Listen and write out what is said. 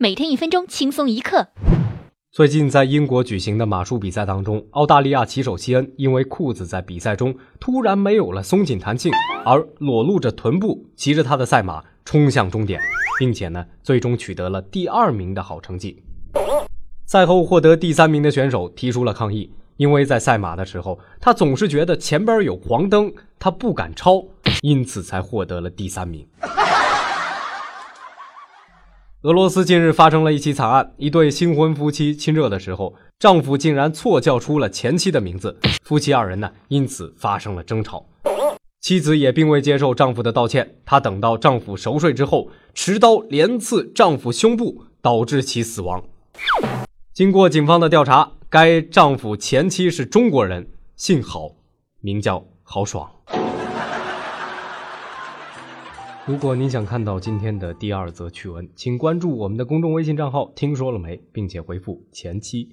每天一分钟，轻松一刻。最近在英国举行的马术比赛当中，澳大利亚骑手西恩因为裤子在比赛中突然没有了松紧弹性，而裸露着臀部，骑着他的赛马冲向终点，并且呢，最终取得了第二名的好成绩。赛后获得第三名的选手提出了抗议，因为在赛马的时候，他总是觉得前边有黄灯，他不敢超，因此才获得了第三名。俄罗斯近日发生了一起惨案，一对新婚夫妻亲热的时候，丈夫竟然错叫出了前妻的名字，夫妻二人呢因此发生了争吵。妻子也并未接受丈夫的道歉，她等到丈夫熟睡之后，持刀连刺丈夫胸部，导致其死亡。经过警方的调查，该丈夫前妻是中国人，姓郝，名叫郝爽。如果您想看到今天的第二则趣闻，请关注我们的公众微信账号“听说了没”，并且回复“前期”。